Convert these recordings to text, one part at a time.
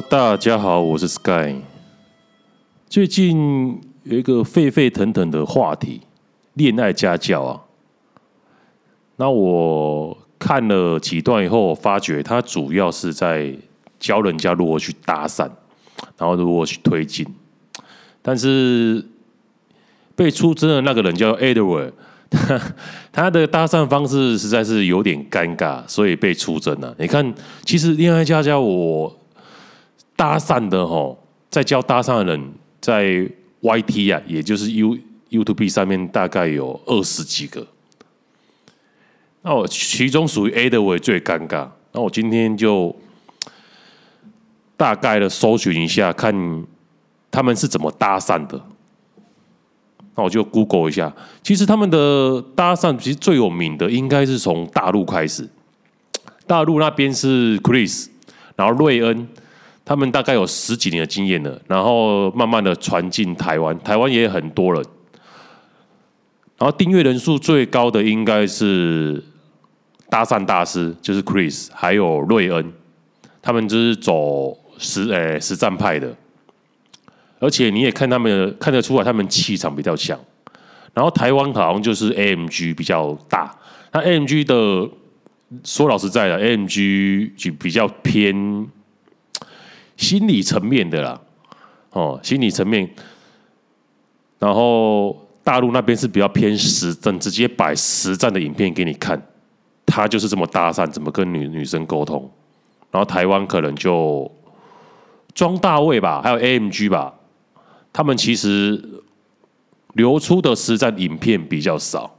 大家好，我是 Sky。最近有一个沸沸腾腾的话题，恋爱家教啊。那我看了几段以后，我发觉他主要是在教人家如何去搭讪，然后如何去推进。但是被出征的那个人叫 Edward。他的搭讪方式实在是有点尴尬，所以被出征了。你看，其实恋爱家教我搭讪的吼，在教搭讪的人在 YT 啊，也就是 U YouTube 上面大概有二十几个。那我其中属于 A 的我也最尴尬。那我今天就大概的搜寻一下，看他们是怎么搭讪的。那我就 Google 一下，其实他们的搭讪其实最有名的应该是从大陆开始，大陆那边是 Chris，然后瑞恩，他们大概有十几年的经验了，然后慢慢的传进台湾，台湾也有很多人，然后订阅人数最高的应该是搭讪大师，就是 Chris，还有瑞恩，他们就是走实诶、欸、实战派的。而且你也看他们看得出来，他们气场比较强。然后台湾好像就是 AMG 比较大，那 AMG 的说老实在的，AMG 就比较偏心理层面的啦，哦，心理层面。然后大陆那边是比较偏实战，直接摆实战的影片给你看，他就是这么搭讪，怎么跟女女生沟通。然后台湾可能就庄大卫吧，还有 AMG 吧。他们其实流出的实战影片比较少，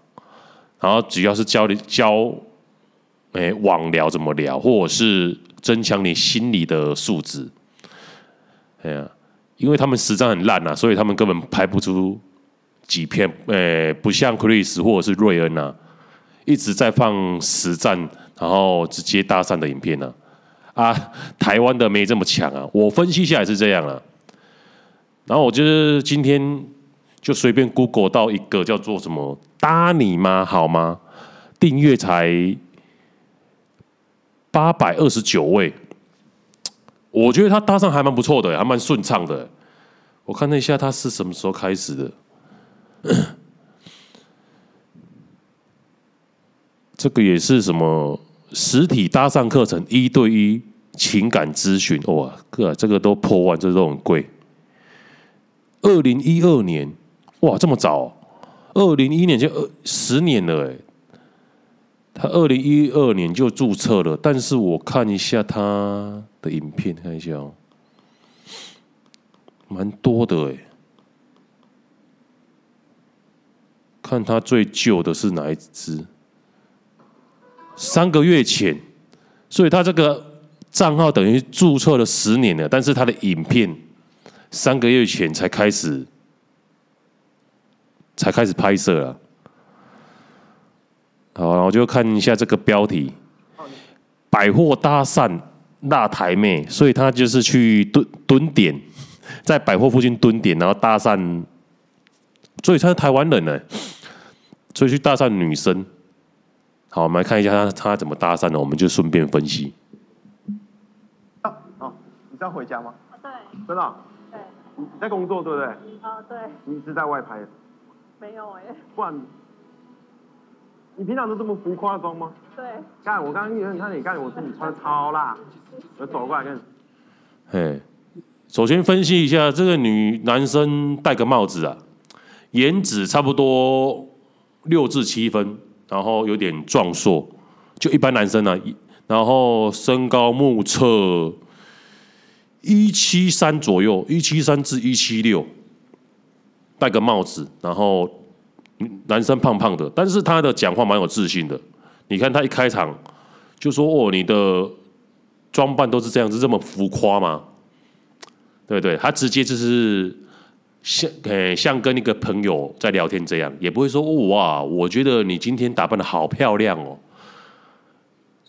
然后主要是教教，哎，网聊怎么聊，或者是增强你心理的素质。哎呀，因为他们实战很烂啊，所以他们根本拍不出几片，哎，不像 Chris 或者是瑞恩啊，一直在放实战，然后直接搭讪的影片呢。啊，啊，台湾的没这么强啊，我分析下来是这样啊。然后我就是今天就随便 Google 到一个叫做什么“搭你妈好吗”，订阅才八百二十九位，我觉得他搭讪还蛮不错的，还蛮顺畅的。我看了一下他是什么时候开始的，这个也是什么实体搭讪课程，一对一情感咨询，哇，哥，这个都破万，这都很贵。二零一二年，哇，这么早，二零一一年就二十年了哎。他二零一二年就注册了，但是我看一下他的影片，看一下哦，蛮多的哎。看他最旧的是哪一支？三个月前，所以他这个账号等于注册了十年了，但是他的影片。三个月前才开始，才开始拍摄了。好，然后就看一下这个标题：百货搭讪辣台妹，所以他就是去蹲蹲点，在百货附近蹲点，然后搭讪。所以他是台湾人呢，所以去搭讪女生。好，我们来看一下他他怎么搭讪的，我们就顺便分析。好，你是要回家吗？对，真的。你在工作对不对？啊，对。你是在外拍的？没有哎。不然，你平常都这么浮夸装吗？对。看我刚刚一眼看你，看我自己穿超辣，我走过来跟你。嘿，首先分析一下这个女男生戴个帽子啊，颜值差不多六至七分，然后有点壮硕，就一般男生啊，然后身高目测。一七三左右，一七三至一七六，戴个帽子，然后男生胖胖的，但是他的讲话蛮有自信的。你看他一开场就说：“哦，你的装扮都是这样子，这么浮夸吗？”对不对？他直接就是像诶，像跟一个朋友在聊天这样，也不会说：“哇，我觉得你今天打扮得好漂亮哦。”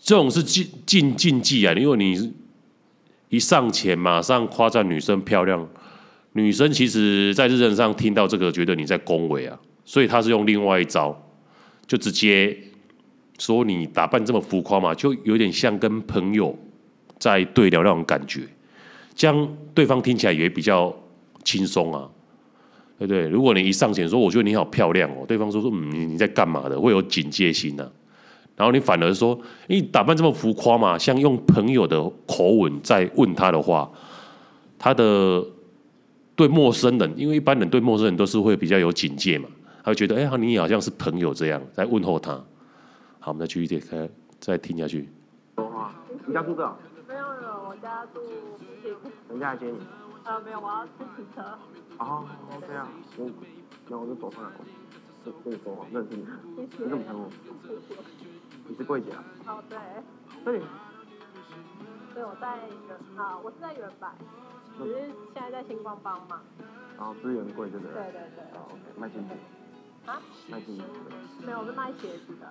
这种是禁禁禁忌啊，因为你。一上前马上夸赞女生漂亮，女生其实在日程上听到这个，觉得你在恭维啊，所以他是用另外一招，就直接说你打扮这么浮夸嘛，就有点像跟朋友在对聊那种感觉，这样对方听起来也比较轻松啊，对不对？如果你一上前说我觉得你好漂亮哦，对方说说嗯你在干嘛的，会有警戒心呢、然后你反而说你打扮这么浮夸嘛，像用朋友的口吻在问他的话，他的对陌生人，因为一般人对陌生人都是会比较有警戒嘛，他会觉得哎，你好像是朋友这样在问候他。好，我们再继续点开，再听下去。你家住这？没有了，我家住人家来接你？呃，没有，我要自骑车。哦，这样，那那我就走上来，跟跟你说话，认识你。你怎么称呼？你是柜姐啊？哦，对。对。对，我在原啊，我是在原版，只是现在在星光帮嘛。然后资源柜对不对？对对对。哦，卖金子。啊？卖金子。没有，我是卖鞋子的。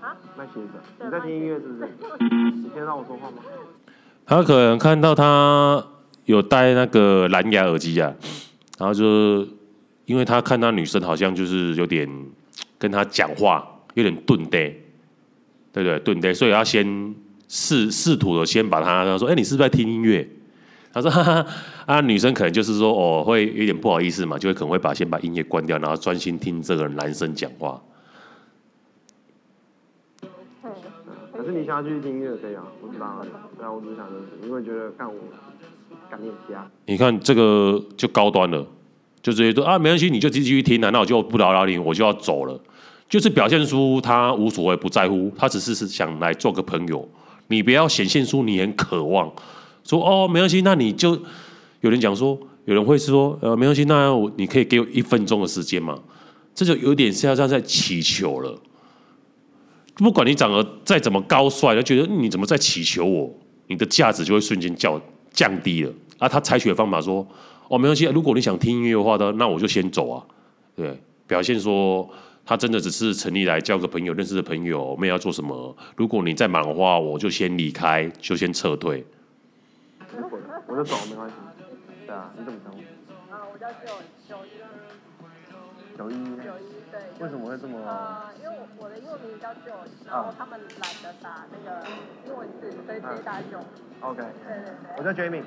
啊？卖鞋子。你在听音乐是不是？你先让我说话吗？他可能看到他有戴那个蓝牙耳机啊，然后就因为他看他女生好像就是有点跟他讲话有点钝呆。对对，对对，所以要先试试图的先把他他说，哎，你是不是在听音乐？他说，哈哈，啊，女生可能就是说，哦，会有点不好意思嘛，就会可能会把先把音乐关掉，然后专心听这个男生讲话。可是你想要继续听音乐可以啊，我知道啊，对啊，我只是想认识，因为觉得看我感觉家。你看这个就高端了，就直接说啊，没关系，你就继续听啊，那我就不打扰你，我就要走了。就是表现出他无所谓、不在乎，他只是是想来做个朋友。你不要显现出你很渴望，说哦没关系，那你就有人讲说，有人会说呃没关系，那我你可以给我一分钟的时间嘛？这就有点像在乞求了。不管你长得再怎么高帅，他觉得你怎么在乞求我，你的价值就会瞬间降降低了。啊，他采取的方法说哦没关系，如果你想听音乐的话呢，那我就先走啊。对，表现说。他真的只是成立来交个朋友，认识的朋友，没有要做什么。如果你再忙的话，我就先离开，就先撤退。我就走，没关系。对啊，你怎么称呼？啊，我叫九九一。九一。九一对。为什么会这么？啊，因为我我的英文名叫九一，然后他们懒得打那个英文字，所以直接打九。OK。对对对。我叫 Jamie。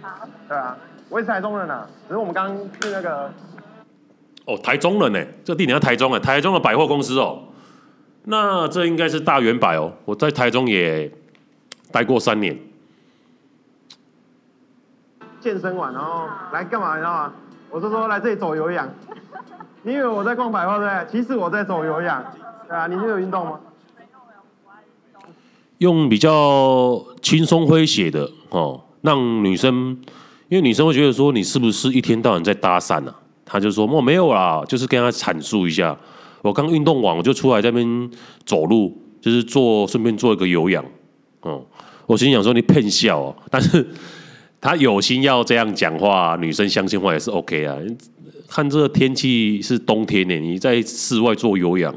好。对啊，我也是台中人啊，只是我们刚去那个。哦，台中人呢？这地点在台中哎，台中的百货公司哦。那这应该是大圆百哦。我在台中也待过三年。健身完然后来干嘛？你知道吗？我是说来这里走有氧。你以为我在逛百货对不对？其实我在走有氧。对啊，你是有运动吗？用比较轻松诙谐的哦，让女生，因为女生会觉得说你是不是一天到晚在搭讪呢、啊？她就说：“我没有啦，就是跟她阐述一下，我刚运动完，我就出来这边走路，就是做顺便做一个有氧。”哦，我心想说你骗笑哦，但是他有心要这样讲话，女生相信话也是 OK 啊。看这个天气是冬天呢，你在室外做有氧。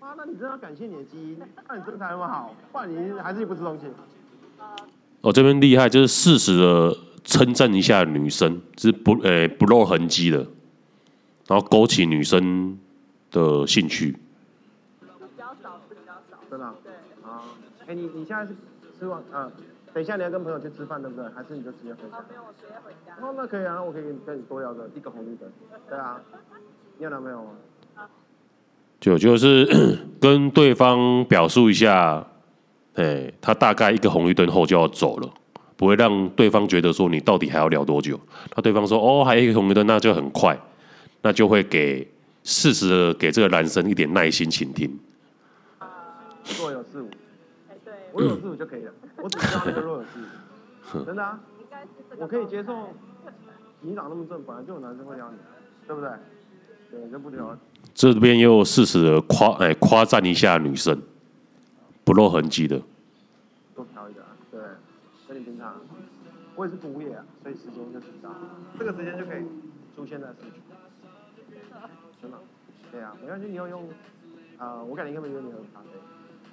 啊，那你真的要感谢你的基因，那你身材那么好，不然你还是不吃东西。我这边厉害，就是适时的。称赞一下女生，是不呃、欸、不露痕迹的，然后勾起女生的兴趣。比较少，是比较少。真的、啊？对。啊，哎、欸，你你现在是吃完嗯、啊，等一下你要跟朋友去吃饭，对不对？还是你就直接回家？哦，没有，我直接回家。哦，那可以啊，我可以跟你多聊个一个红绿灯。对啊。你有男朋友吗？就就是 跟对方表述一下，哎、欸，他大概一个红绿灯后就要走了。不会让对方觉得说你到底还要聊多久？那对方说哦，还有一个红绿灯，那就很快，那就会给适时的给这个男生一点耐心倾听。若有似无，我有似无就可以了。我只知道那个若有似无，真的啊，我可以接受。你长那么正，本来就有男生会撩你，对不对？对，就不聊。这边又适时的夸哎夸赞一下女生，不露痕迹的。多调一点，对，跟你平常我也是服务业啊，所以时间就紧张，这个时间就可以出现在市区。真的？对啊，没关系，你要用，啊、呃，我感觉应该没有你喝咖啡。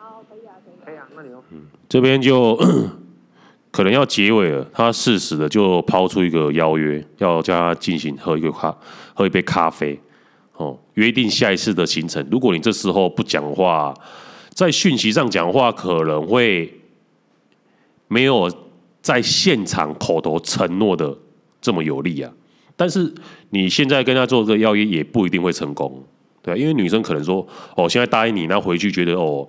好，可以啊，可以。啊，那你用。嗯，这边就 可能要结尾了，他适时的就抛出一个邀约，要叫他进行喝一个咖，喝一杯咖啡，哦，约定下一次的行程。如果你这时候不讲话，在讯息上讲话可能会没有在现场口头承诺的这么有力啊。但是你现在跟他做这个邀约也不一定会成功，对啊，因为女生可能说，哦，现在答应你，那回去觉得哦，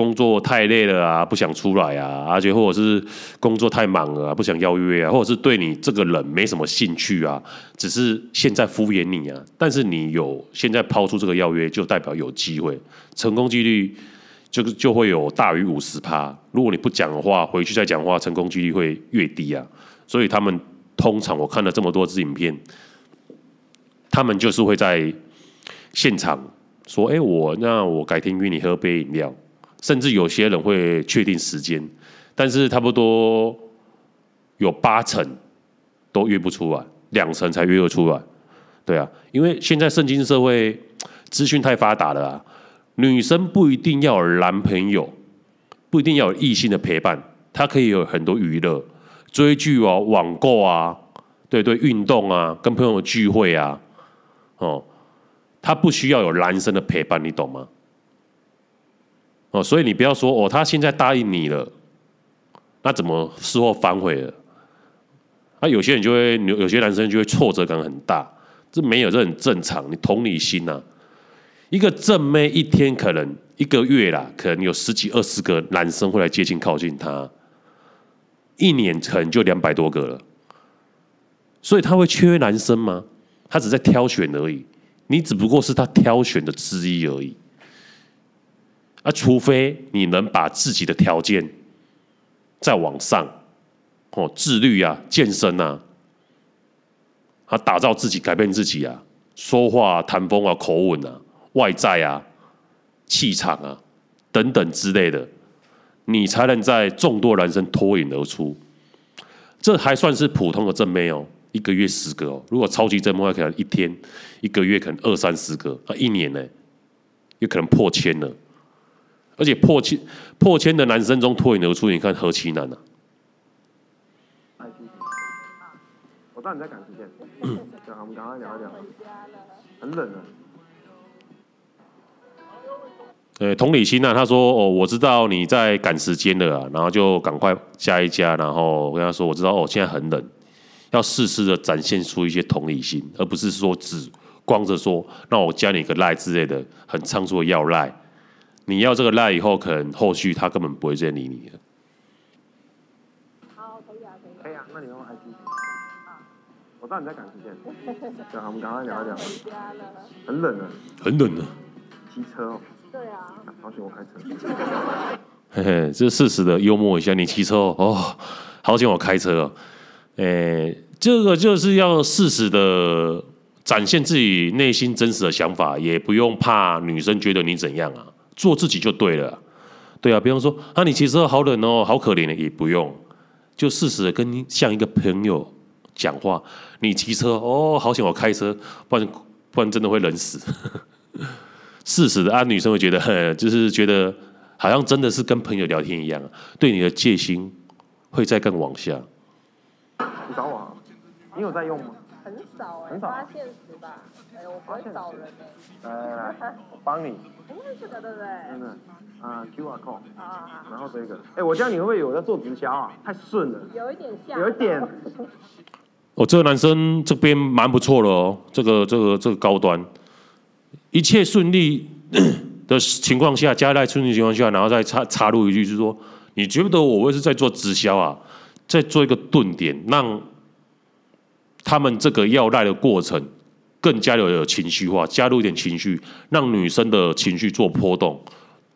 工作太累了啊，不想出来啊，而且或者是工作太忙了，不想邀约啊，或者是对你这个人没什么兴趣啊，只是现在敷衍你啊。但是你有现在抛出这个邀约，就代表有机会，成功几率就就会有大于五十趴。如果你不讲的话，回去再讲话，成功几率会越低啊。所以他们。通常我看了这么多支影片，他们就是会在现场说：“哎，我那我改天约你喝杯饮料。”甚至有些人会确定时间，但是差不多有八成都约不出来，两成才约得出来。对啊，因为现在圣经社会资讯太发达了啊，女生不一定要有男朋友，不一定要有异性的陪伴，她可以有很多娱乐。追剧哦，网购啊，对对，运动啊，跟朋友聚会啊，哦，她不需要有男生的陪伴，你懂吗？哦，所以你不要说哦，他现在答应你了，那怎么事后反悔了？那、啊、有些人就会，有有些男生就会挫折感很大，这没有，这很正常。你同理心呐、啊，一个正妹一天可能一个月啦，可能有十几二十个男生会来接近靠近他。一年可能就两百多个了，所以他会缺男生吗？他只在挑选而已，你只不过是他挑选的之一而已。啊，除非你能把自己的条件再往上，哦，自律啊，健身啊，啊，打造自己，改变自己啊，说话、谈风啊，口吻啊，外在啊，气场啊，等等之类的。你才能在众多男生脱颖而出，这还算是普通的正妹哦，一个月十个哦。如果超级正妹，可能一天、一个月可能二三十个，啊，一年呢，有可能破千了。而且破千、破千的男生中脱颖而出，你看何其难啊！我知道你在赶时间，对，我们赶快聊一聊，很冷啊。呃，同理心啊，他说：“哦，我知道你在赶时间了啊，然后就赶快加一加，然后我跟他说，我知道哦，现在很冷，要适时的展现出一些同理心，而不是说只光着说，那我加你一个赖之类的，很仓促的要赖。你要这个赖以后，可能后续他根本不会再理你了。”好，可以啊，可以。可以啊，那你用 IG。我知道你在赶时间。对，我们赶快聊一聊。很冷啊。很冷啊。骑车哦。对啊，好险我开车。嘿嘿，这适时的幽默一下，你骑车哦，哦，好险我开车哦。诶，这个就是要适时的展现自己内心真实的想法，也不用怕女生觉得你怎样啊，做自己就对了。对啊，比方说啊，你骑车好冷哦，好可怜的，也不用，就适时的跟像一个朋友讲话。你骑车哦，好险我开车，不然不然真的会冷死。事实的啊，女生会觉得，就是觉得好像真的是跟朋友聊天一样，对你的戒心会再更往下。你找我啊？你有在用吗？很少哎、欸，发现实吧？哎，我不会找人哎、欸。来来来，我帮你。因为这个对不对？真的啊，QR code 啊，然后这个，哎，我这样你会不会有在做直销啊？太顺了。有一点像。有一点。哦，这个男生这边蛮不错的哦，这个这个这个高端。一切顺利 的情况下，加在顺利的情况下，然后再插插入一句，就是说，你觉得我会是在做直销啊，在做一个顿点，让他们这个要赖的过程更加的有情绪化，加入一点情绪，让女生的情绪做波动，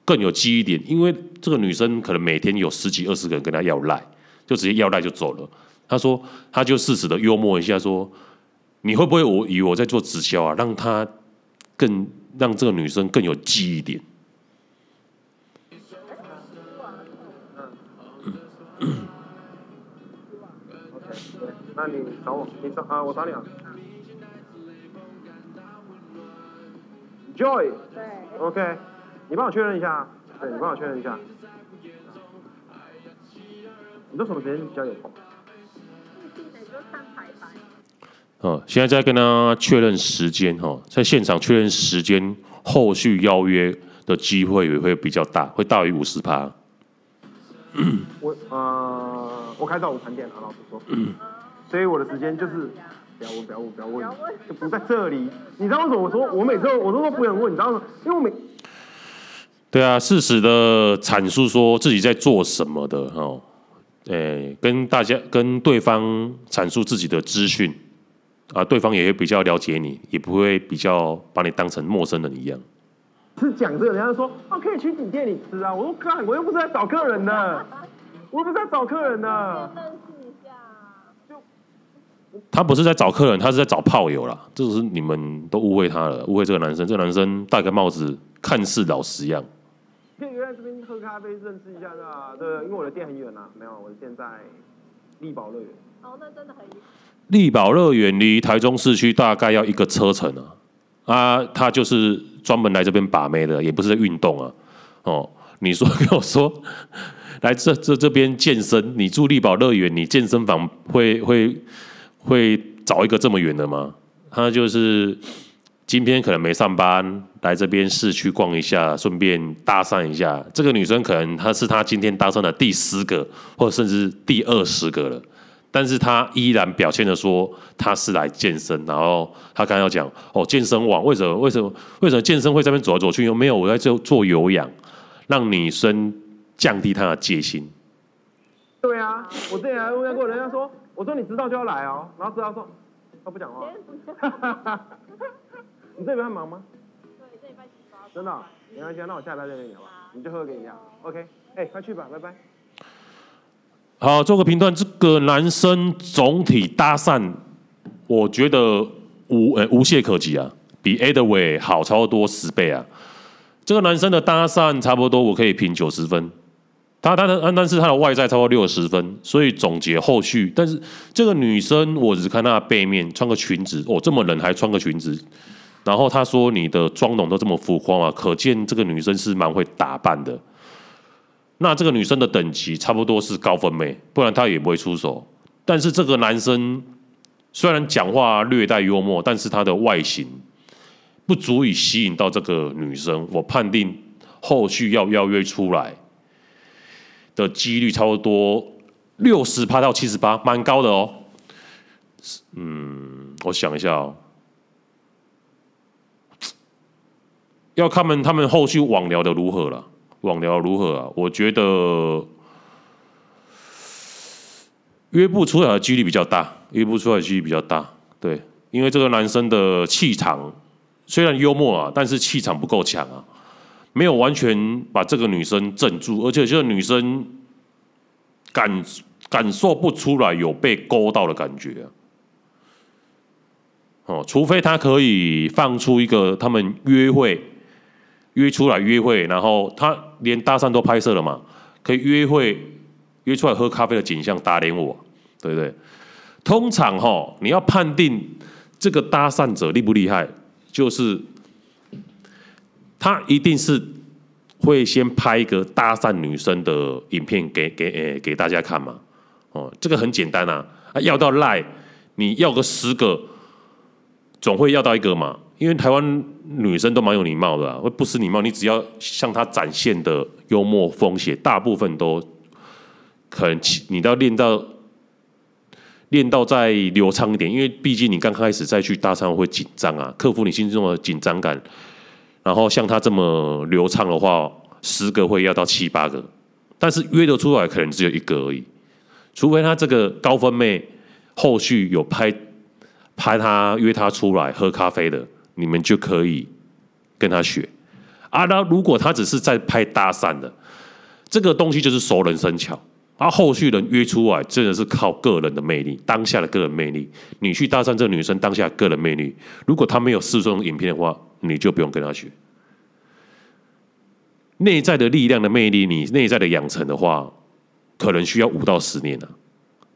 更有记忆点。因为这个女生可能每天有十几二十个人跟她要赖，就直接要赖就走了。他说，他就适时的幽默一下，说，你会不会我以为我在做直销啊，让他。更让这个女生更有记忆点。那你找我，你找啊，我找你啊。Joy。对。OK，你帮我确认一下。对，你帮我确认一下。你都什么时间比较有空？哦，现在在跟他确认时间哈，在现场确认时间后续邀约的机会也会比较大，会大于五十趴。我呃，我开到午餐店了，老实说，所以我的时间就是不要问，不要问，不要问，就不在这里。你知道为什么我说我每次我都说不想问？你知道吗？因为我每对啊，适时的阐述说自己在做什么的哦，诶，跟大家跟对方阐述自己的资讯啊，对方也会比较了解你，也不会比较把你当成陌生人一样。是讲这个，人家说啊，可以去你店里吃啊。我说干，我又不是在找客人的，我又不是在找客人的。他不是在找客人，他是在找炮友啦。这是你们都误会他了，误会这个男生。这个男生戴个帽子，看似老实一样。可以约在这边喝咖啡，认识一下的。对，因为我的店很远啊。没有，我的店在丽宝乐园。哦，那真的很远。丽宝乐园离台中市区大概要一个车程啊。啊，他就是专门来这边把妹的，也不是在运动啊。哦，你说跟我说，来这这这边健身，你住丽宝乐园，你健身房会会会找一个这么远的吗？他就是今天可能没上班，来这边市区逛一下，顺便搭讪一下。这个女生可能她是他今天搭讪的第十个，或者甚至第二十个了。但是他依然表现的说他是来健身，然后他刚刚要讲哦，健身网为什么为什么为什么健身会在这边走来走去？又没有我在这做有氧，让女生降低她的戒心。对啊，我之前还问过人家说，我说你知道就要来哦，然后知道说他不讲话。你这边忙吗？对，这礼拜真的、哦，没关系，那我下礼拜再跟你聊吧，你就喝个饮料。OK，哎、欸，快去吧，拜拜。好，做个评断。这个男生总体搭讪，我觉得无呃无懈可击啊，比 Edway 好超多多十倍啊。这个男生的搭讪差不多，我可以评九十分。他他的但是他的外在超过六十分，所以总结后续。但是这个女生，我只看她的背面，穿个裙子哦，这么冷还穿个裙子。然后他说你的妆容都这么浮夸啊，可见这个女生是蛮会打扮的。那这个女生的等级差不多是高分妹，不然她也不会出手。但是这个男生虽然讲话略带幽默，但是他的外形不足以吸引到这个女生。我判定后续要邀约出来的几率差不多六十趴到七十八，蛮高的哦。嗯，我想一下哦，要看他们他们后续网聊的如何了。网聊如何啊？我觉得约不出来的几率比较大，约不出来的几率比较大。对，因为这个男生的气场虽然幽默啊，但是气场不够强啊，没有完全把这个女生镇住，而且这个女生感感受不出来有被勾到的感觉啊。哦，除非他可以放出一个他们约会。约出来约会，然后他连搭讪都拍摄了嘛？可以约会约出来喝咖啡的景象打脸我，对不对？通常哈，你要判定这个搭讪者厉不厉害，就是他一定是会先拍一个搭讪女生的影片给给诶给大家看嘛。哦，这个很简单啊，要到赖，你要个十个，总会要到一个嘛。因为台湾女生都蛮有礼貌的，会不失礼貌。你只要向她展现的幽默风险，大部分都可能你都要练到练到再流畅一点。因为毕竟你刚开始再去搭讪会紧张啊，克服你心中的紧张感。然后像他这么流畅的话，十个会要到七八个，但是约得出来可能只有一个而已。除非他这个高分妹后续有拍拍他约他出来喝咖啡的。你们就可以跟他学啊。那如果他只是在拍搭讪的，这个东西就是熟能生巧。而、后续人约出来，真的是靠个人的魅力，当下的个人魅力。你去搭讪这个女生，当下个人魅力，如果她没有试这种影片的话，你就不用跟她学。内在的力量的魅力，你内在的养成的话，可能需要五到十年啊。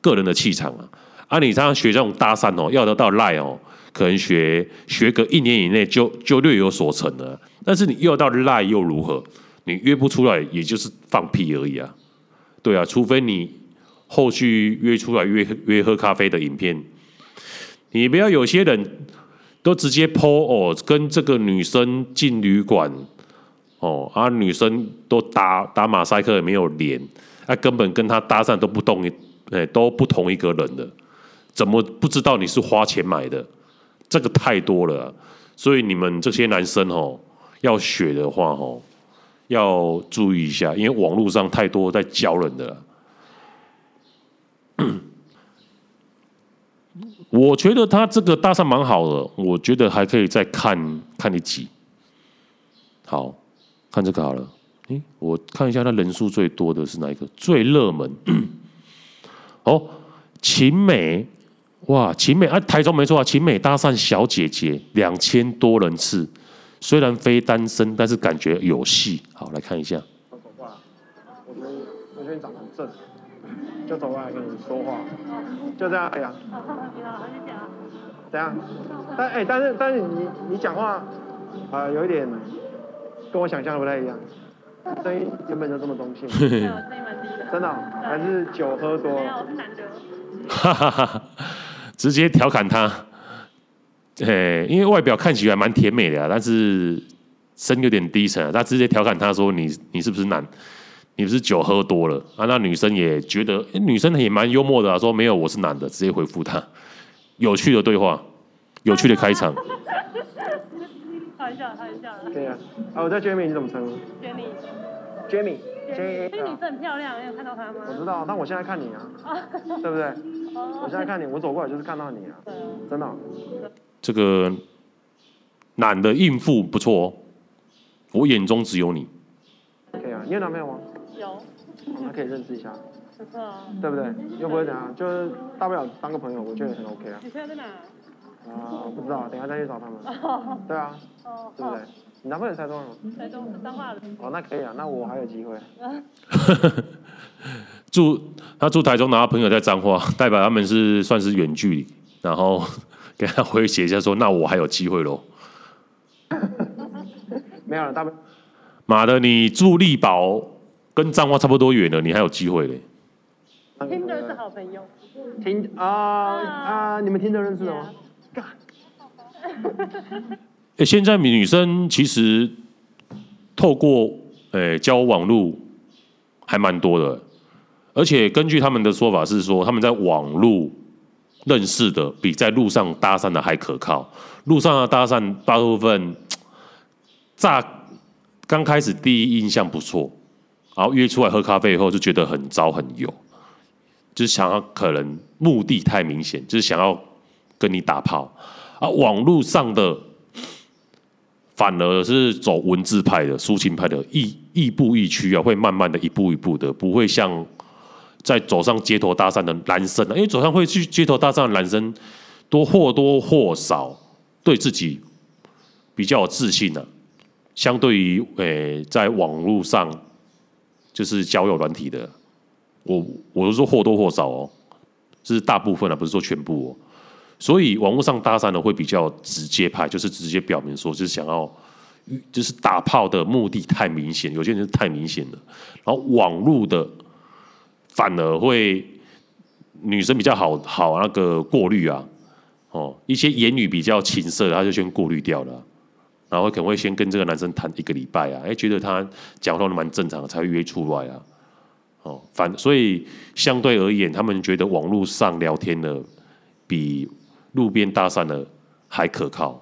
个人的气场啊，啊，你常常学这种搭讪哦，要得到赖哦。可能学学个一年以内就就略有所成了，但是你要到赖又如何？你约不出来，也就是放屁而已啊！对啊，除非你后续约出来约约喝咖啡的影片，你不要有些人都直接 po 哦，跟这个女生进旅馆哦，啊，女生都打打马赛克也没有脸，啊，根本跟他搭讪都不动，哎，都不同一个人的，怎么不知道你是花钱买的？这个太多了，所以你们这些男生哦，要学的话哦，要注意一下，因为网络上太多在教人的了。我觉得他这个搭讪蛮好的，我觉得还可以再看看一集。好，看这个好了。诶，我看一下他人数最多的是哪一个？最热门。哦，秦美，哇，秦美啊，台中没错啊，秦美搭讪小姐姐两千多人次，虽然非单身，但是感觉有戏。好，来看一下。我走过来，我觉得我觉得你长得很正。就走过来跟你说话，就这样，哎呀，怎样？但哎，但是但是你你讲话啊、有一点跟我想象的不太一样，声音原本就这么中性，真的、还是酒喝多？哈哈，直接调侃他，哎，因为外表看起来蛮甜美的、啊，但是声有点低沉、啊，他直接调侃他说：“你你是不是男？”你不是酒喝多了啊？那女生也觉得，女生也蛮幽默的啊，说没有，我是男的，直接回复他，有趣的对话，有趣的开场。开玩笑，开玩笑。对啊，啊，我叫 Jamie，你怎么称呼？Jamie。Jamie，这女生很漂亮，你有看到她吗？我知道，但我现在看你啊，对不对？我现在看你，我走过来就是看到你啊，真的、哦。这个男的应付不错哦，我眼中只有你。可以啊，你有男朋友吗？有，那可以认识一下，不错啊，对不对？又不会怎样，就是大不了当个朋友，我觉得很 OK 啊。你现在在哪？啊，不知道，等下再去找他们。对啊，对不对？你男朋友在台中吗？台中，彰化的。哦，那可以啊，那我还有机会。住他住台中，然后朋友在彰化，代表他们是算是远距离，然后给他回写一下说，那我还有机会喽。没有了，大不。妈的，你住力宝。跟彰化差不多远了，你还有机会嘞。听的是好朋友。听啊啊！你们听的认识的吗？哎，现在女生其实透过诶交友网络还蛮多的，而且根据他们的说法是说，他们在网络认识的比在路上搭讪的还可靠。路上的搭讪大部分 乍刚开始第一印象不错。然后约出来喝咖啡以后，就觉得很糟很油，就是想要可能目的太明显，就是想要跟你打炮啊。网络上的 反而是走文字派的、抒情派的，亦亦步亦趋啊，会慢慢的一步一步的，不会像在走上街头搭讪的男生啊，因为走上会去街头搭讪的男生，多或多或少对自己比较有自信呢、啊，相对于诶在网络上。就是交友软体的，我我是说或多或少哦，这是大部分啊，不是说全部哦。所以网络上搭讪的会比较直接派，就是直接表明说，就是想要，就是打炮的目的太明显，有些人是太明显了。然后网络的反而会女生比较好好那个过滤啊，哦，一些言语比较情色的，他就先过滤掉了。然后可能会先跟这个男生谈一个礼拜啊，哎，觉得他讲话都蛮正常的，才会约出来啊。哦，反所以相对而言，他们觉得网络上聊天的比路边搭讪的还可靠。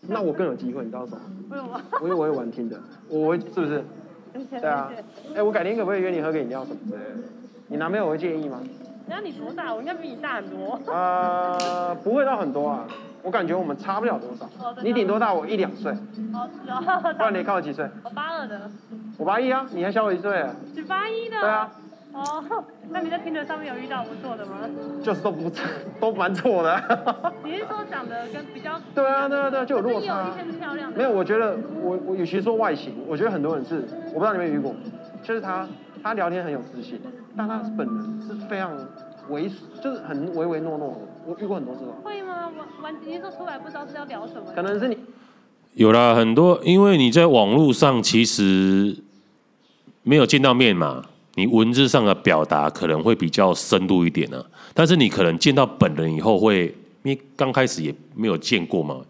那我更有机会，你知道什么？我也我也玩听的，我是不是？对啊。哎，我改天可不可以约你喝个饮料什么之类的？你男朋友会介意吗？那你多大？我应该比你大很多。呃，不会到很多啊。我感觉我们差不了多少，你顶多大我一两岁。哦，不然你看我几岁？我八二的。我八一啊，你还小我一岁。你八一的？对啊。哦，那你在听的上面有遇到不错的吗？就是都不错，都蛮错的。你是说长得跟比较？对啊，对啊，对啊，就有落差。有一些是漂亮的。没有，我觉得我我与其说外形，我觉得很多人是，我不知道你们有没遇过，就是他他聊天很有自信，但他本人是非常唯，就是很唯唯诺诺的。我遇过很多次。会吗？玩玩，你说出来不知道是要聊什么？可能是你有啦，很多，因为你在网络上其实没有见到面嘛，你文字上的表达可能会比较深入一点呢、啊。但是你可能见到本人以后会因为刚开始也没有见过嘛，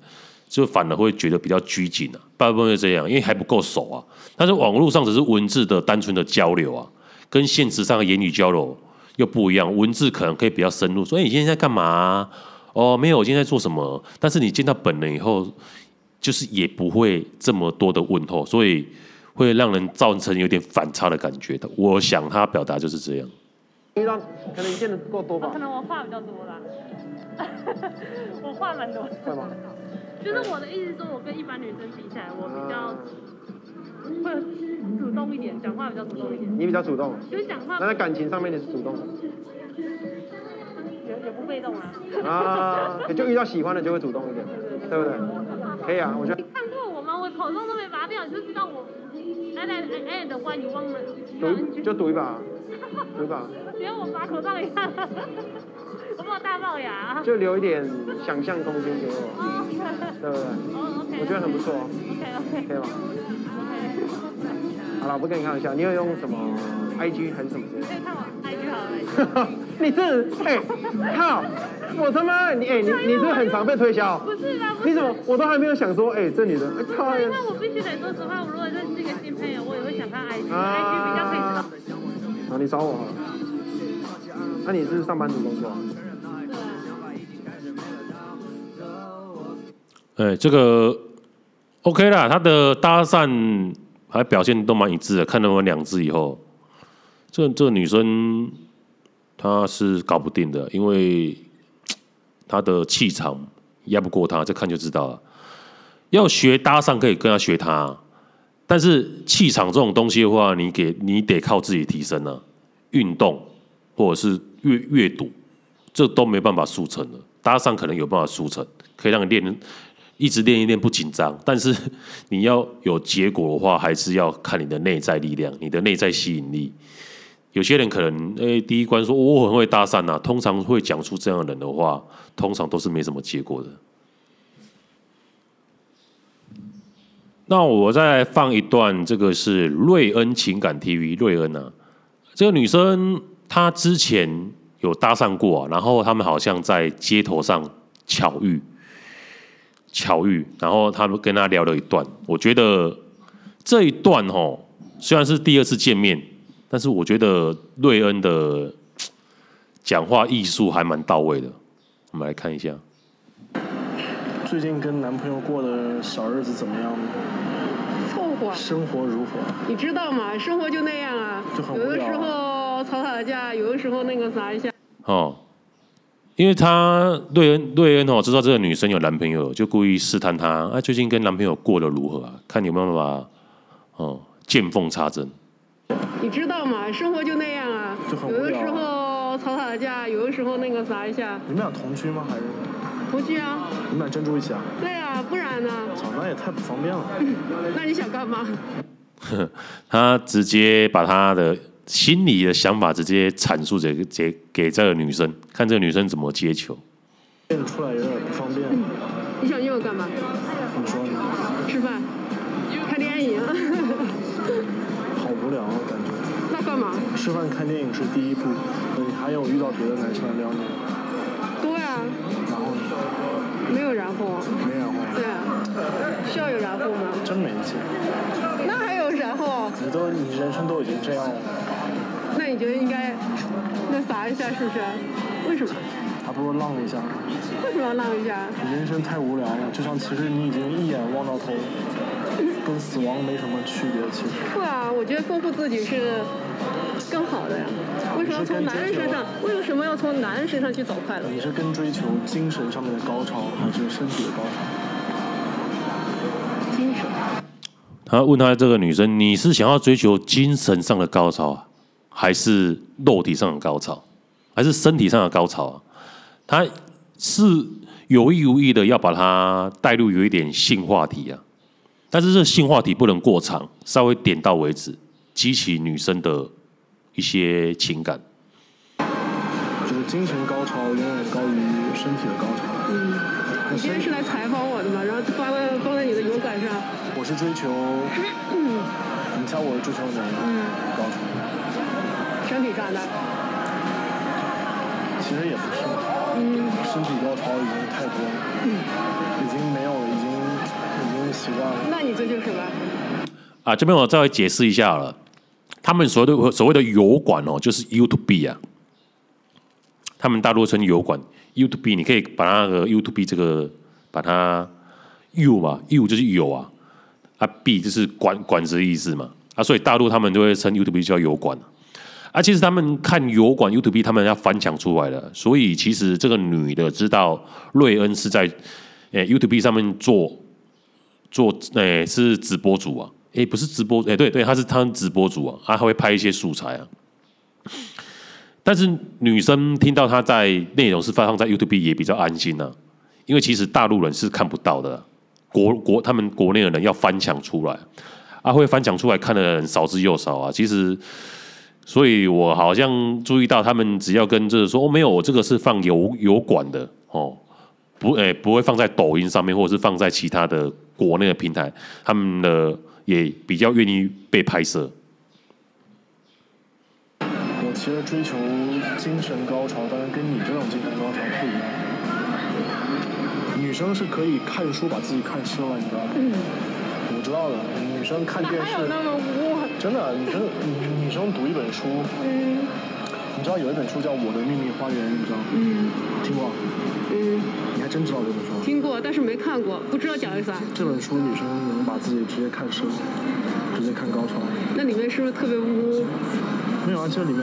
就反而会觉得比较拘谨啊。大部分会这样，因为还不够熟啊。但是网络上只是文字的单纯的交流啊，跟现实上的言语交流又不一样。文字可能可以比较深入，说：“哎，你现在在干嘛？”哦，没有，我今天在做什么？但是你见到本人以后，就是也不会这么多的问候，所以会让人造成有点反差的感觉的。我想他表达就是这样。可能你见的够多吧？可能我话比较多啦。我话蛮多。会吗？就是我的意思说，我跟一般女生比起来，我比较会主动一点，讲话比较主动一点。你比较主动。就是讲话。那在感情上面你是主动。也不被动啊！啊，就遇到喜欢的就会主动一点，对不对？可以啊，我觉得。你看过我吗？我口罩都没拔掉，你就知道我。哎的话，你忘了。赌就赌一把，赌一把。只要我拔口罩一下，我怕我大龅牙。就留一点想象空间给我，对不对？我觉得很不错。OK OK。可以吗？好了，不跟你开玩笑，你有用什么？IG 还是什么？可以看我 IG 好了。你是哎，靠！我他妈你哎你你是不是很常被推销？不是啦，你怎么我都还没有想说哎这女的哎靠！因为我必须得说实话，我如果认识一个新朋友，我也会想看 IG，IG 比较可以知道。好，你找我好了。那你是上班族工作？对。哎，这个 OK 啦，他的搭讪。还表现都蛮一致的，看了我两次以后，这这女生她是搞不定的，因为他的气场压不过他，这看就知道了。要学搭讪可以跟他学他，但是气场这种东西的话，你给你得靠自己提升了，运动或者是阅阅读，这都没办法速成的。搭讪可能有办法速成，可以让你练。一直练一练不紧张，但是你要有结果的话，还是要看你的内在力量，你的内在吸引力。有些人可能，诶、第一关说我很会搭讪呐，通常会讲出这样的人的话，通常都是没什么结果的。那我再放一段，这个是瑞恩情感 TV，瑞恩啊，这个女生她之前有搭讪过啊，然后他们好像在街头上巧遇。巧遇，然后他们跟他聊了一段。我觉得这一段哦，虽然是第二次见面，但是我觉得瑞恩的讲话艺术还蛮到位的。我们来看一下。最近跟男朋友过的小日子怎么样？凑合。生活如何？你知道吗？生活就那样啊。有的时候吵吵架，有的时候那个啥一下。哦。因为他瑞恩瑞恩哦，知道这个女生有男朋友，就故意试探她，啊，最近跟男朋友过得如何啊？看你有没有办法哦，见缝插针。你知道吗？生活就那样啊。就很无聊。有的时候吵吵架，有的时候那个啥一下。你们俩同居吗？还是？同居啊。你们俩真住一起啊？对啊，不然呢？操，那也太不方便了。那你想干嘛？他直接把他的。心里的想法直接阐述给给给这个女生，看这个女生怎么接球。变出来有点不方便。吃饭看电影是第一步，你还有遇到别的男生来撩你吗？多呀。然后呢？没有然后。没然后。对啊。需要有然后吗？真没劲。那还有然后？你都你人生都已经这样了。那你觉得应该那啥一下是不是？为什么？还不如浪一下。为什么要浪一下？你人生太无聊了，就像其实你已经一眼望到头，跟死亡没什么区别，其实。不啊，我觉得丰富自己是更好的呀。为什么要从男人身上？为什么要从男人身上去找快乐？你是更追求精神上面的高潮，还是身体的高潮？精神。他问他这个女生：“你是想要追求精神上的高潮啊？”还是肉体上的高潮，还是身体上的高潮啊？他是有意无意的要把它带入有一点性话题啊，但是这性话题不能过长，稍微点到为止，激起女生的一些情感。就是精神高潮远远高于身体的高潮。嗯，你今天是来采访我的吗？然后放在放在你的油管上。我是追求，你猜我是追求哪个高潮？身体上的，其实也不是。嗯身体高潮已经太多了，嗯已经没有，习惯了。那你这就是什么？啊，这边我再解释一下了。他们所谓的所谓的油管哦，就是 U to B 啊。他们大陆称油管 U to B，你可以把那个 U to B 这个把它 U 嘛，U 就是有啊，啊 B 就是管管子的意思嘛，啊，所以大陆他们就会称 U to B 叫油管啊。其实他们看油管 U to B，他们要翻墙出来的，所以其实这个女的知道瑞恩是在诶 U to B 上面做做诶是直播主啊。哎，不是直播，哎，对对，他是他是直播主啊，他还会拍一些素材啊。但是女生听到他在内容是发放在 YouTube 也比较安心呢、啊，因为其实大陆人是看不到的，国国他们国内的人要翻墙出来，啊，会翻墙出来看的人少之又少啊。其实，所以我好像注意到他们只要跟这个说哦，没有，我这个是放油油管的哦，不，哎，不会放在抖音上面，或者是放在其他的国内的平台，他们的。也比较愿意被拍摄。我其实追求精神高潮，当然跟你这种精神高潮不一样。女生是可以看书把自己看湿了，你知道吗？嗯。我知道的，女生看电视。那么真的，女生女女生读一本书。嗯。你知道有一本书叫《我的秘密花园》，你知道吗？嗯。听过？嗯。真知道这本书？听过，但是没看过，不知道讲的啥。这本书女生能把自己直接看深，直接看高潮。那里面是不是特别污？没有啊，这里面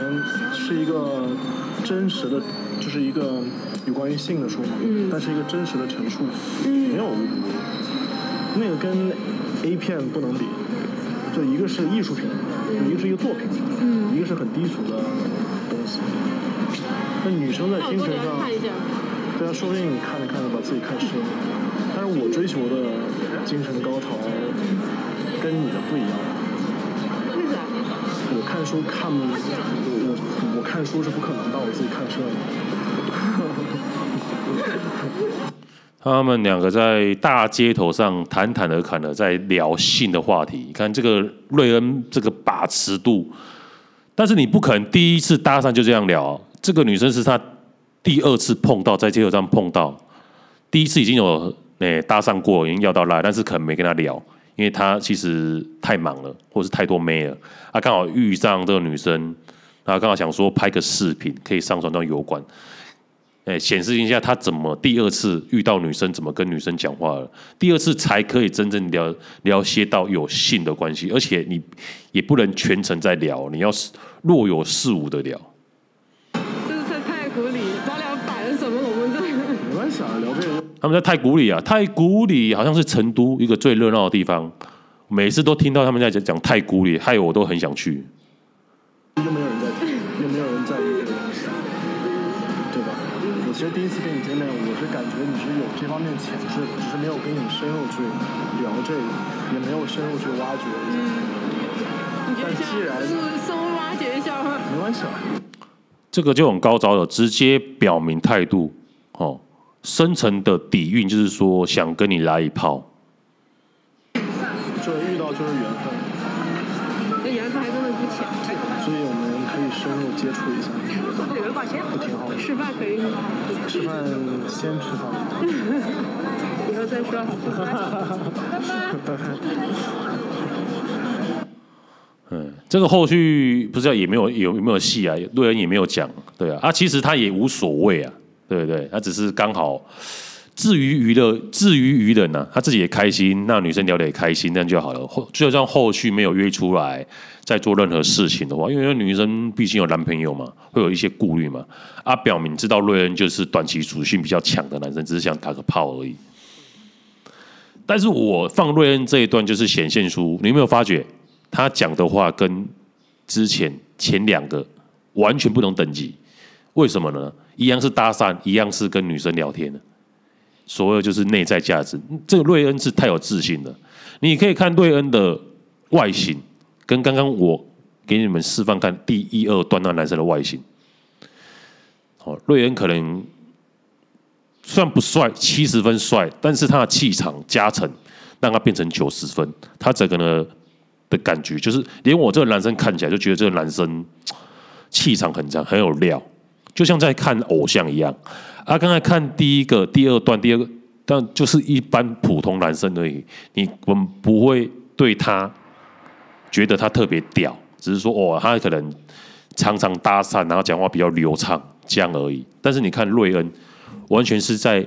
是一个真实的，就是一个有关于性的书嘛。嗯。但是一个真实的陈述，嗯，没有污。那个跟 A 片不能比，就一个是艺术品，一个是一个作品，嗯，一个是很低俗的东西。那女生在精神上。对啊，说不定你看着看着把自己看湿了。但是我追求的精神高潮跟你的不一样。为啥？我看书看，我我我看书是不可能把我自己看湿的。他们两个在大街头上侃侃而侃的在聊性的话题。你看这个瑞恩这个把持度，但是你不可能第一次搭讪就这样聊。这个女生是他。第二次碰到在街头上碰到，第一次已经有诶搭讪过，已经要到赖，但是可能没跟他聊，因为他其实太忙了，或是太多妹了。他刚好遇上这个女生，他刚好想说拍个视频可以上传到油管，诶显示一下他怎么第二次遇到女生怎么跟女生讲话了，第二次才可以真正聊聊些到有性的关系，而且你也不能全程在聊，你要若有似无的聊。他们在太古里啊，太古里好像是成都一个最热闹的地方，每次都听到他们在讲讲太古里，害我都很想去。又没有人在，又没有人在意这个东西，对吧？我其实第一次跟你见面，我是感觉你是有这方面潜质，只是没有跟你深入去聊这个，也没有深入去挖掘。但既然深入挖掘一下，没关系啊。这个就很高招了，直接表明态度，哦。深层的底蕴就是说，想跟你来一炮。就遇到就是缘分。这缘分还真的不浅。所以我们可以深入接触一下。不挺好的。吃饭可以吗？吃饭先吃饭。以后再说。拜拜。嗯，这个后续不知道也没有有有没有戏啊？瑞恩也没有讲，对啊，啊，其实他也无所谓啊。对对，他只是刚好，至于娱乐，至于娱人呢，他自己也开心，那女生聊得也开心，那就好了。后就算后续没有约出来，再做任何事情的话，因为女生毕竟有男朋友嘛，会有一些顾虑嘛。啊，表明知道瑞恩就是短期属性比较强的男生，只是想打个炮而已。但是我放瑞恩这一段，就是显现出你有没有发觉，他讲的话跟之前前两个完全不同等级。为什么呢？一样是搭讪，一样是跟女生聊天的，所有就是内在价值。这个瑞恩是太有自信了。你可以看瑞恩的外形，跟刚刚我给你们示范看第一二段那男生的外形。哦，瑞恩可能算不帅，七十分帅，但是他的气场加成让他变成九十分。他整个呢的感觉，就是连我这个男生看起来就觉得这个男生气场很强，很有料。就像在看偶像一样。啊，刚才看第一个、第二段、第二个，但就是一般普通男生而已。你我们不会对他觉得他特别屌，只是说哦，他可能常常搭讪，然后讲话比较流畅，这样而已。但是你看瑞恩，完全是在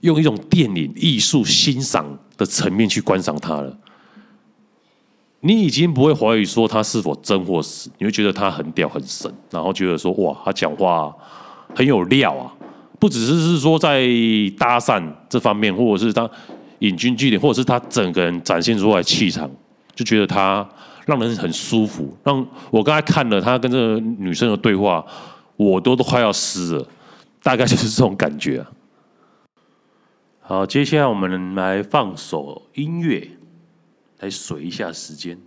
用一种电影艺术欣赏的层面去观赏他了。你已经不会怀疑说他是否真或实，你会觉得他很屌很神，然后觉得说哇，他讲话很有料啊！不只是是说在搭讪这方面，或者是他引经据典，或者是他整个人展现出来气场，就觉得他让人很舒服。让我刚才看了他跟这个女生的对话，我都都快要湿了，大概就是这种感觉。好，接下来我们来放首音乐。来水一下时间。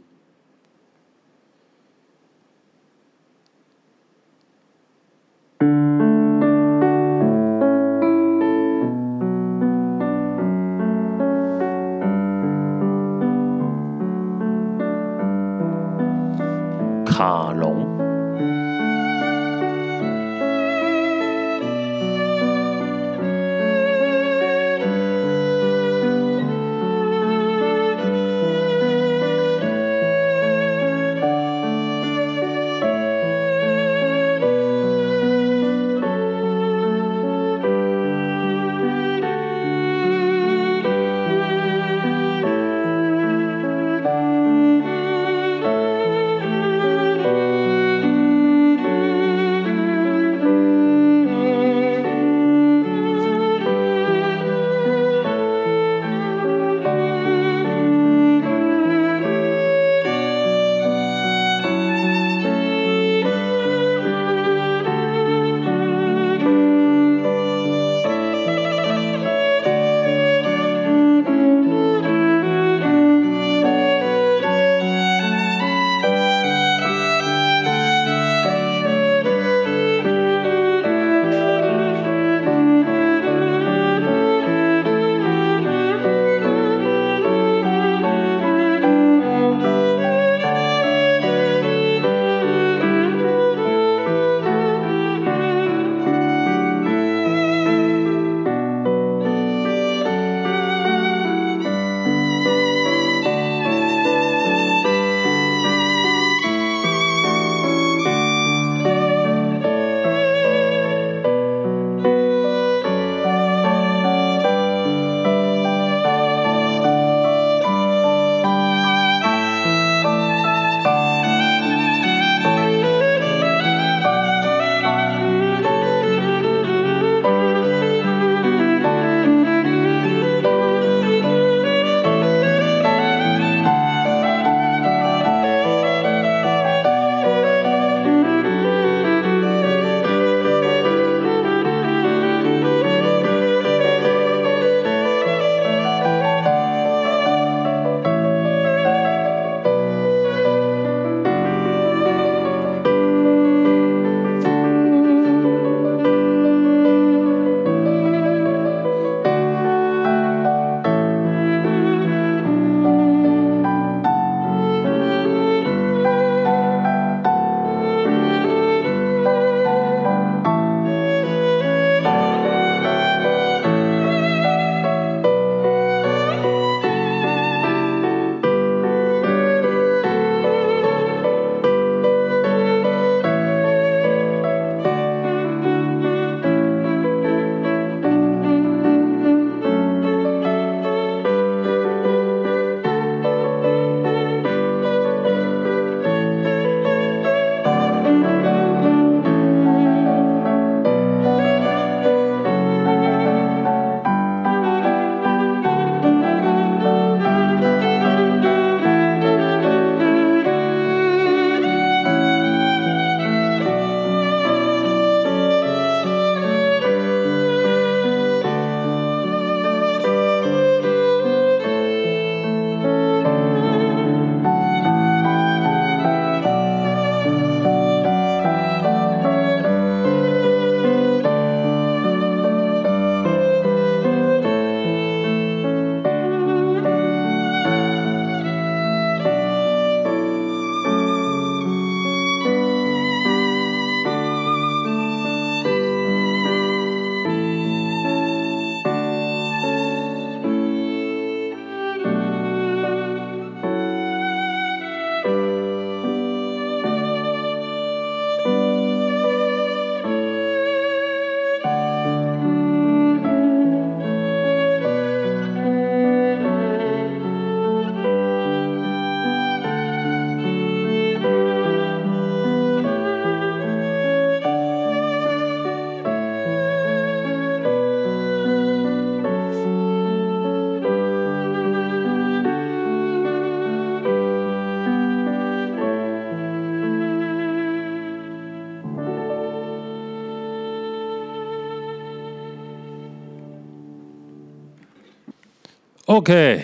OK，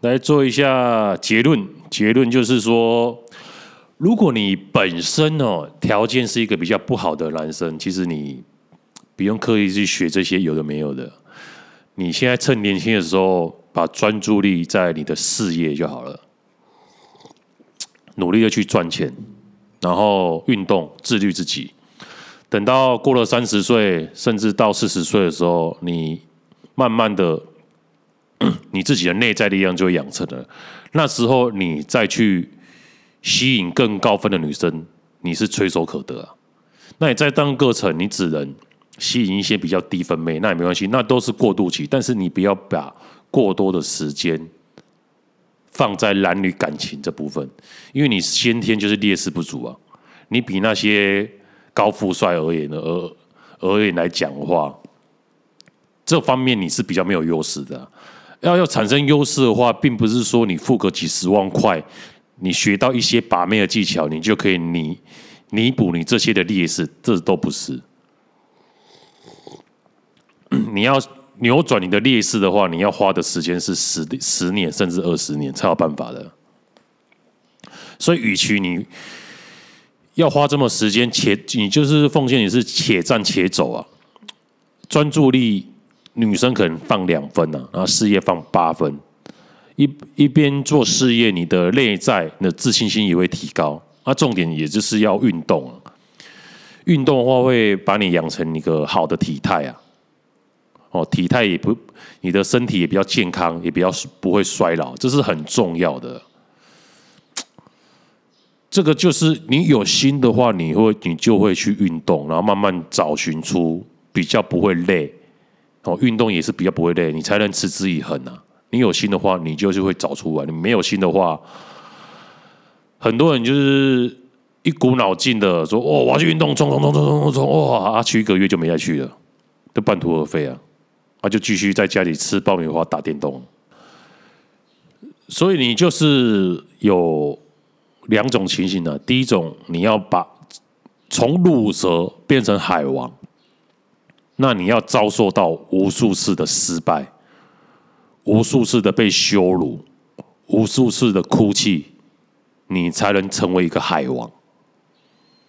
来做一下结论。结论就是说，如果你本身哦条件是一个比较不好的男生，其实你不用刻意去学这些有的没有的。你现在趁年轻的时候，把专注力在你的事业就好了，努力的去赚钱，然后运动，自律自己。等到过了三十岁，甚至到四十岁的时候，你慢慢的，你自己的内在力量就会养成了。那时候你再去吸引更高分的女生，你是垂手可得啊。那你在当个程，你只能吸引一些比较低分妹，那也没关系，那都是过渡期。但是你不要把过多的时间放在男女感情这部分，因为你先天就是劣势不足啊。你比那些。高富帅而言的，而而言来讲话，这方面你是比较没有优势的。要要产生优势的话，并不是说你付个几十万块，你学到一些把妹的技巧，你就可以弥弥补你这些的劣势，这都不是。你要扭转你的劣势的话，你要花的时间是十十年甚至二十年才有办法的。所以，与其你。要花这么时间，且你就是奉献，你是且战且走啊！专注力，女生可能放两分啊，然后事业放八分。一一边做事业，你的内在的自信心也会提高。啊，重点也就是要运动！运动的话，会把你养成一个好的体态啊！哦，体态也不，你的身体也比较健康，也比较不会衰老，这是很重要的。这个就是你有心的话，你会你就会去运动，然后慢慢找寻出比较不会累哦。运动也是比较不会累，你才能持之以恒啊。你有心的话，你就是会找出来；你没有心的话，很多人就是一股脑劲的说：“哦，我要去运动，冲冲冲冲冲冲冲！”哇，啊，去一个月就没再去了，都半途而废啊！他就继续在家里吃爆米花、打电动。所以你就是有。两种情形呢，第一种你要把从鲁蛇变成海王，那你要遭受到无数次的失败，无数次的被羞辱，无数次的哭泣，你才能成为一个海王。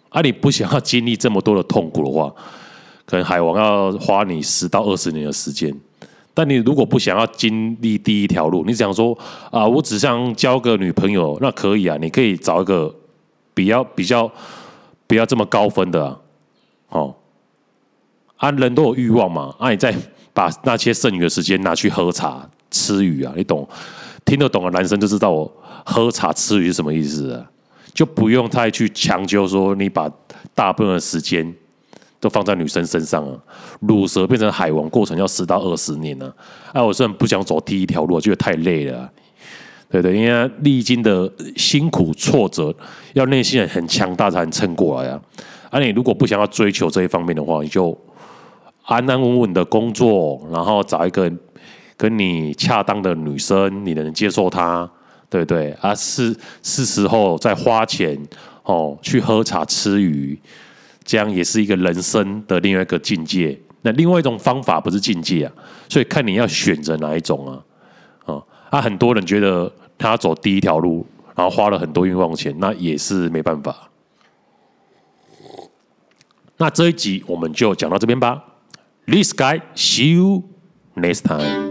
啊，你不想要经历这么多的痛苦的话，可能海王要花你十到二十年的时间。但你如果不想要经历第一条路，你想说啊，我只想交个女朋友，那可以啊，你可以找一个比较比较不要这么高分的，哦，啊，人都有欲望嘛，啊，你再把那些剩余的时间拿去喝茶吃鱼啊，你懂？听得懂的男生就知道我喝茶吃鱼是什么意思啊，就不用太去强求说你把大部分的时间。都放在女生身上啊，乳蛇变成海王过程要十到二十年呢。哎、啊，我虽然不想走第一条路，我觉得太累了、对对，因为历经的辛苦挫折，要内心很强大才能撑过来啊。啊，你如果不想要追求这一方面的话，你就安安稳稳的工作，然后找一个跟你恰当的女生，你能接受她，对不对？啊，是是时候再花钱哦，去喝茶吃鱼。这样也是一个人生的另外一个境界。那另外一种方法不是境界啊，所以看你要选择哪一种啊。啊，啊，很多人觉得他走第一条路，然后花了很多冤枉钱，那也是没办法。那这一集我们就讲到这边吧。This guy, see you next time.